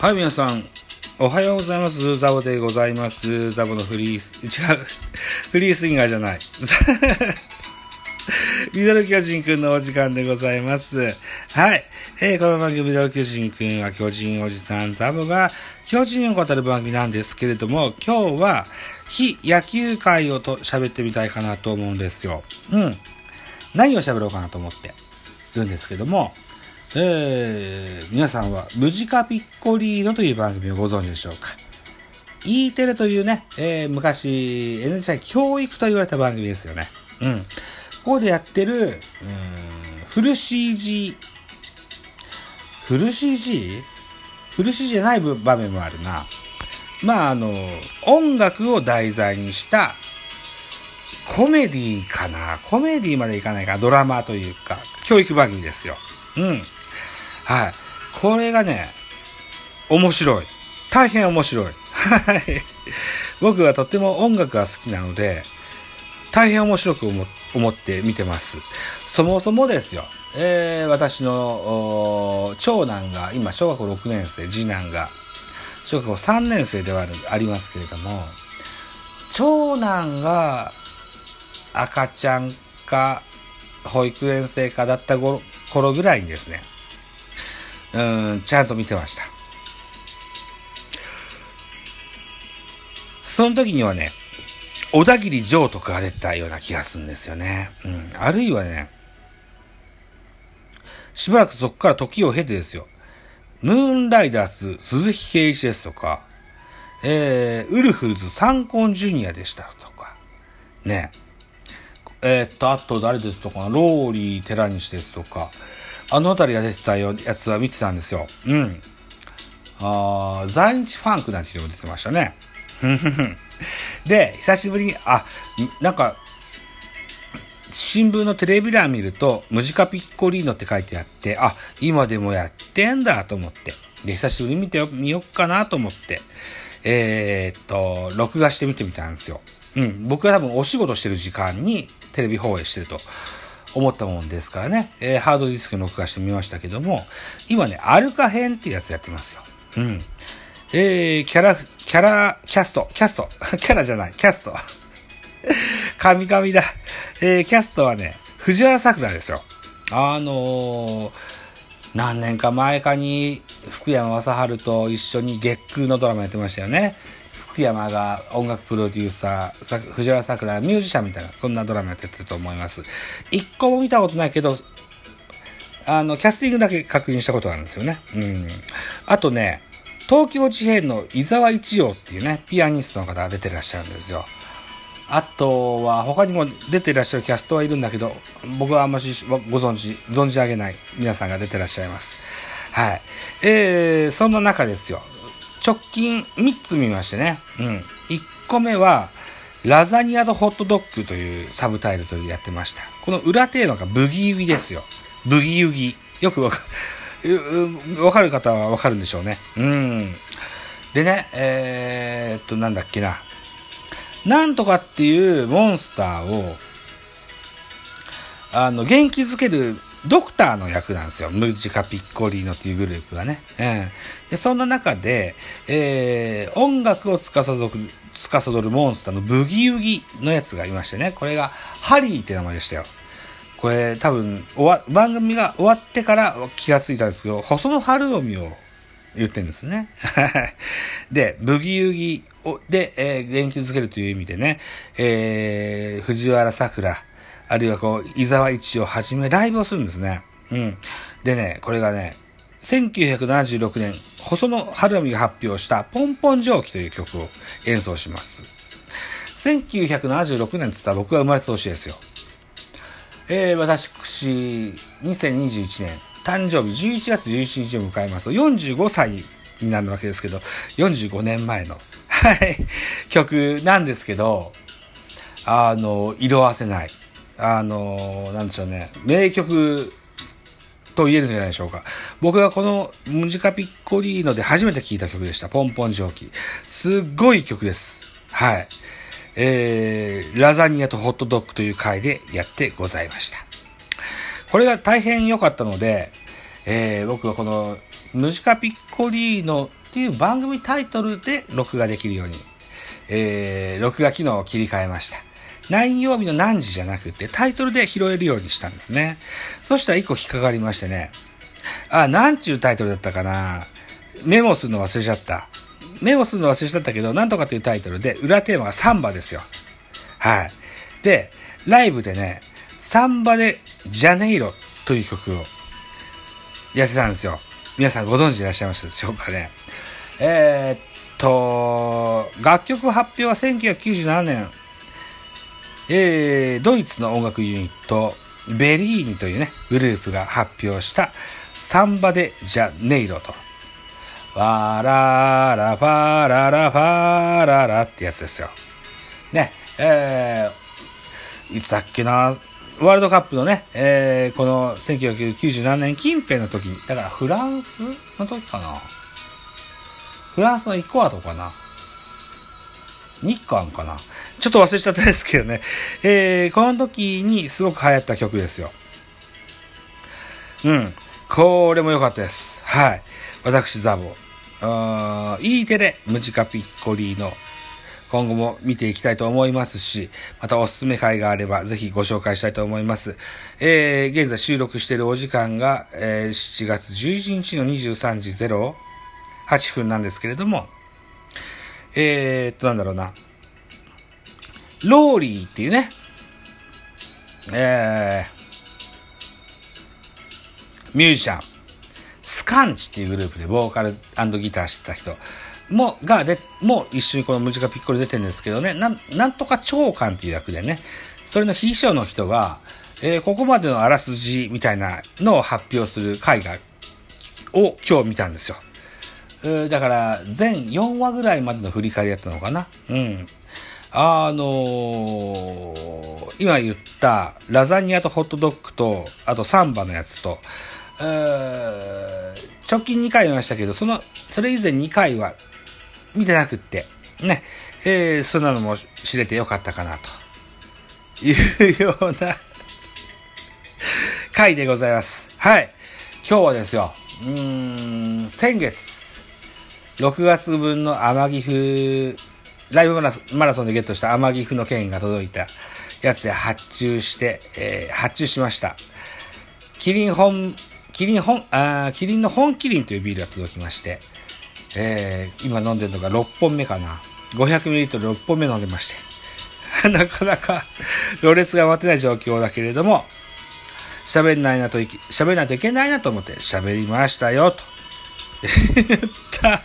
はい、皆さん、おはようございます。ザボでございます。ザボのフリース、違う、フリースインガーじゃない。ミドル巨人くんのお時間でございます。はい。えーこの番組ミドル巨人くんは巨人おじさんザボが巨人を語る番組なんですけれども、今日は非野球界をと喋ってみたいかなと思うんですよ。うん。何を喋ろうかなと思ってるんですけども、えー、皆さんはムジカピッコリーノという番組をご存知でしょうか？E テレというね、えー昔 NHK 教育と言われた番組ですよね。うん。ここでやってる、うん、フル CG、フル CG? フル CG じゃない場面もあるな。まあ、あの、音楽を題材にしたコメディかなコメディまでいかないかドラマというか、教育番組ですよ。うん。はい。これがね、面白い。大変面白い。はい。僕はとっても音楽が好きなので、大変面白く思って見てます。そもそもですよ。えー、私の長男が今小学校6年生、次男が小学校3年生ではありますけれども、長男が赤ちゃんか保育園生かだった頃ぐらいにですね、うん、ちゃんと見てました。その時にはね、小田切城とかが出たような気がするんですよね。うん。あるいはね、しばらくそこから時を経てですよ。ムーンライダース鈴木圭一ですとか、えー、ウルフルズサンコンジュニアでしたとか、ね。えーっと、あと誰ですとか、ローリー・寺西ですとか、あのあたりが出てたやつは見てたんですよ。うん。あー在日ファンクなんていうのも出てましたね。で、久しぶりに、あ、なんか、新聞のテレビ欄見ると、ムジカピッコリーノって書いてあって、あ、今でもやってんだと思って。で、久しぶりに見てみよっかなと思って、えーっと、録画して見てみたんですよ。うん、僕は多分お仕事してる時間にテレビ放映してると思ったもんですからね、えーハードディスクに録画してみましたけども、今ね、アルカ編っていうやつやってますよ。うん。えー、キャラ、キャラ、キャスト、キャスト、キャラじゃない、キャスト。神々だ。えー、キャストはね、藤原さくらですよ。あのー、何年か前かに福山雅治と一緒に月空のドラマやってましたよね。福山が音楽プロデューサー、藤原さくらミュージシャンみたいな、そんなドラマやってると思います。一個も見たことないけど、あの、キャスティングだけ確認したことがあるんですよね。うん。あとね、東京事変の伊沢一葉っていうね、ピアニストの方が出てらっしゃるんですよ。あとは、他にも出てらっしゃるキャストはいるんだけど、僕はあんましご存知、存じ上げない皆さんが出てらっしゃいます。はい。えー、そんな中ですよ。直近3つ見ましてね。うん。1個目は、ラザニアとホットドッグというサブタイトルでやってました。この裏テーマがブギウギですよ。ブギウギ。よくわか、ううわかる方はわかるんでしょうね。うん。でね、えー、っと、なんだっけな。なんとかっていうモンスターを、あの、元気づけるドクターの役なんですよ。ムジカ・ピッコリーノっていうグループがね。うん。で、そんな中で、えー、音楽を司る、司るモンスターのブギウギのやつがいましてね。これが、ハリーって名前でしたよ。これ、多分、終わ、番組が終わってから気がついたんですけど、細野晴臣を言ってるんですね。で、ブギウギをで、えー元気づけるという意味でね、えー、藤原さくら、あるいはこう、伊沢一をはじめライブをするんですね。うん。でね、これがね、1976年、細野晴臣が発表したポンポン蒸気という曲を演奏します。1976年って言ったら僕が生まれた年ですよ。えー、私、2021年、誕生日11月11日を迎えますと、45歳になるわけですけど、45年前の、はい、曲なんですけど、あの、色あせない。あの、なんでしょうね、名曲と言えるんじゃないでしょうか。僕はこのムジカピッコリーノで初めて聴いた曲でした。ポンポン蒸気。すっごい曲です。はい。えー、ラザニアとホットドッグという回でやってございました。これが大変良かったので、えー、僕はこのムジカピッコリーノっていう番組タイトルで録画できるように、えー、録画機能を切り替えました。何曜日の何時じゃなくてタイトルで拾えるようにしたんですね。そしたら一個引っかかりましてね。あ、なんちゅうタイトルだったかな。メモするの忘れちゃった。メモするの忘れちゃったけど、なんとかというタイトルで、裏テーマがサンバですよ。はい。で、ライブでね、サンバでジャネイロという曲をやってたんですよ。皆さんご存知いらっしゃいましたでしょうかね。えー、っと、楽曲発表は1997年、えー、ドイツの音楽ユニット、ベリーニというね、グループが発表したサンバでジャネイロと。わらら、ファララ、ファララってやつですよ。ね、えー、いつだっけな、ワールドカップのね、えー、この1997年近辺の時に、だからフランスの時かな。フランスの1個後かな。日韓かな。ちょっと忘れちゃったですけどね。えー、この時にすごく流行った曲ですよ。うん。これも良かったです。はい。私、ザボ。あー E テレ、ムジカピッコリーの今後も見ていきたいと思いますし、またおすすめ回があればぜひご紹介したいと思います。えー、現在収録しているお時間が、えー、7月11日の23時08分なんですけれども、えー、っと、なんだろうな。ローリーっていうね、えー、ミュージシャン、スカンチっていうグループでボーカルギターしてた人、も、が、で、もう一緒にこのムジカピッコロ出てるんですけどね、なん、なんとか長官っていう役でね、それの秘書の人が、えー、ここまでのあらすじみたいなのを発表する回が、を今日見たんですよ。だから、全4話ぐらいまでの振り返りやったのかな。うん。あのー、今言った、ラザニアとホットドッグと、あとサンバのやつと、直近2回見ましたけど、その、それ以前2回は見てなくって、ね、えー、そんなのも知れてよかったかな、というような回でございます。はい。今日はですよ、うーん、先月、6月分の天城府、ライブマラソンでゲットした天城府の券が届いたやつで発注して、えー、発注しました。キリン本、キリン本、あキリンの本キリンというビールが届きまして、えー、今飲んでるのが6本目かな。500ml6 本目飲んでまして。なかなか、ろれつが待てない状況だけれども、喋んないなとい、喋らないといけないなと思って喋りましたよ、と。言った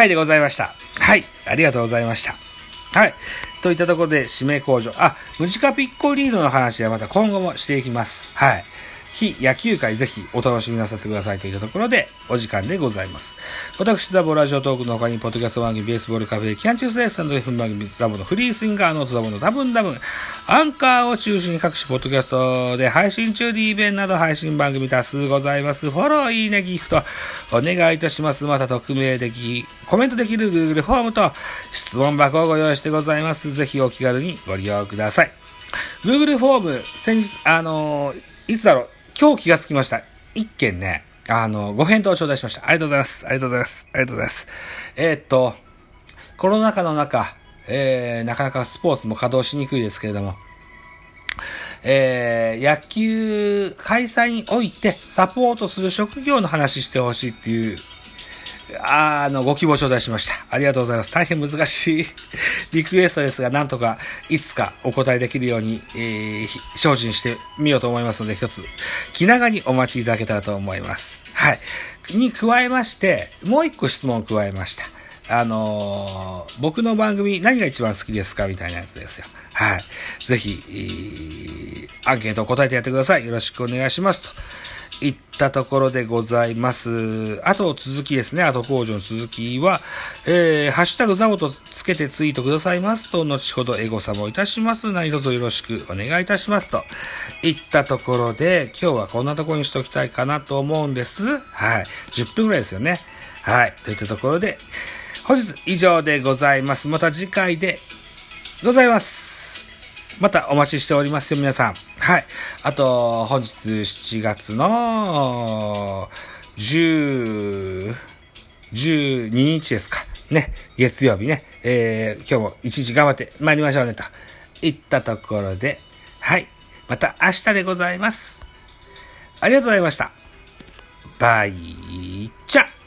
回でございました。はい。ありがとうございました。はい。といったところで、指名工場。あ、ムジカピッコリードの話はまた今後もしていきます。はい。非野球界ぜひお楽しみなさってくださいといったところでお時間でございます。私、ザボラジオトークの他に、ポッドキャスト番組、ベースボールカフェ、キャンチュースレッサンド F 番組、ザボのフリースインガーのザボのダブンダブン、アンカーを中心に各種ポッドキャストで配信中でイベンなど配信番組多数ございます。フォロー、いいね、ギフト、お願いいたします。また匿名でき、コメントできる Google フォームと質問箱をご用意してございます。ぜひお気軽にご利用ください。Google フォーム、先日、あのー、いつだろう、今日気がつきました。一件ね、あの、ご返答を頂戴しました。ありがとうございます。ありがとうございます。ありがとうございます。えー、っと、コロナ禍の中、えー、なかなかスポーツも稼働しにくいですけれども、えー、野球開催においてサポートする職業の話してほしいっていうあの、ご希望頂戴しました。ありがとうございます。大変難しい リクエストですが、なんとかいつかお答えできるように、えー、精進してみようと思いますので、一つ、気長にお待ちいただけたらと思います。はい。に加えまして、もう一個質問を加えました。あのー、僕の番組何が一番好きですかみたいなやつですよ。はい。ぜひ、アンケートを答えてやってください。よろしくお願いしますと。いったところでございます。あと続きですね、あと工場の続きは、えー、ハッシュタグザボとつけてツイートくださいますと、後ほどエゴサもいたします。何卒よろしくお願いいたしますと。いったところで、今日はこんなところにしときたいかなと思うんです。はい。10分くらいですよね。はい。といったところで、本日以上でございます。また次回でございます。またお待ちしておりますよ、皆さん。はい。あと、本日7月の10、12日ですか。ね、月曜日ね、えー、今日も一日頑張って参りましょうね、といったところで、はい。また明日でございます。ありがとうございました。バイチャ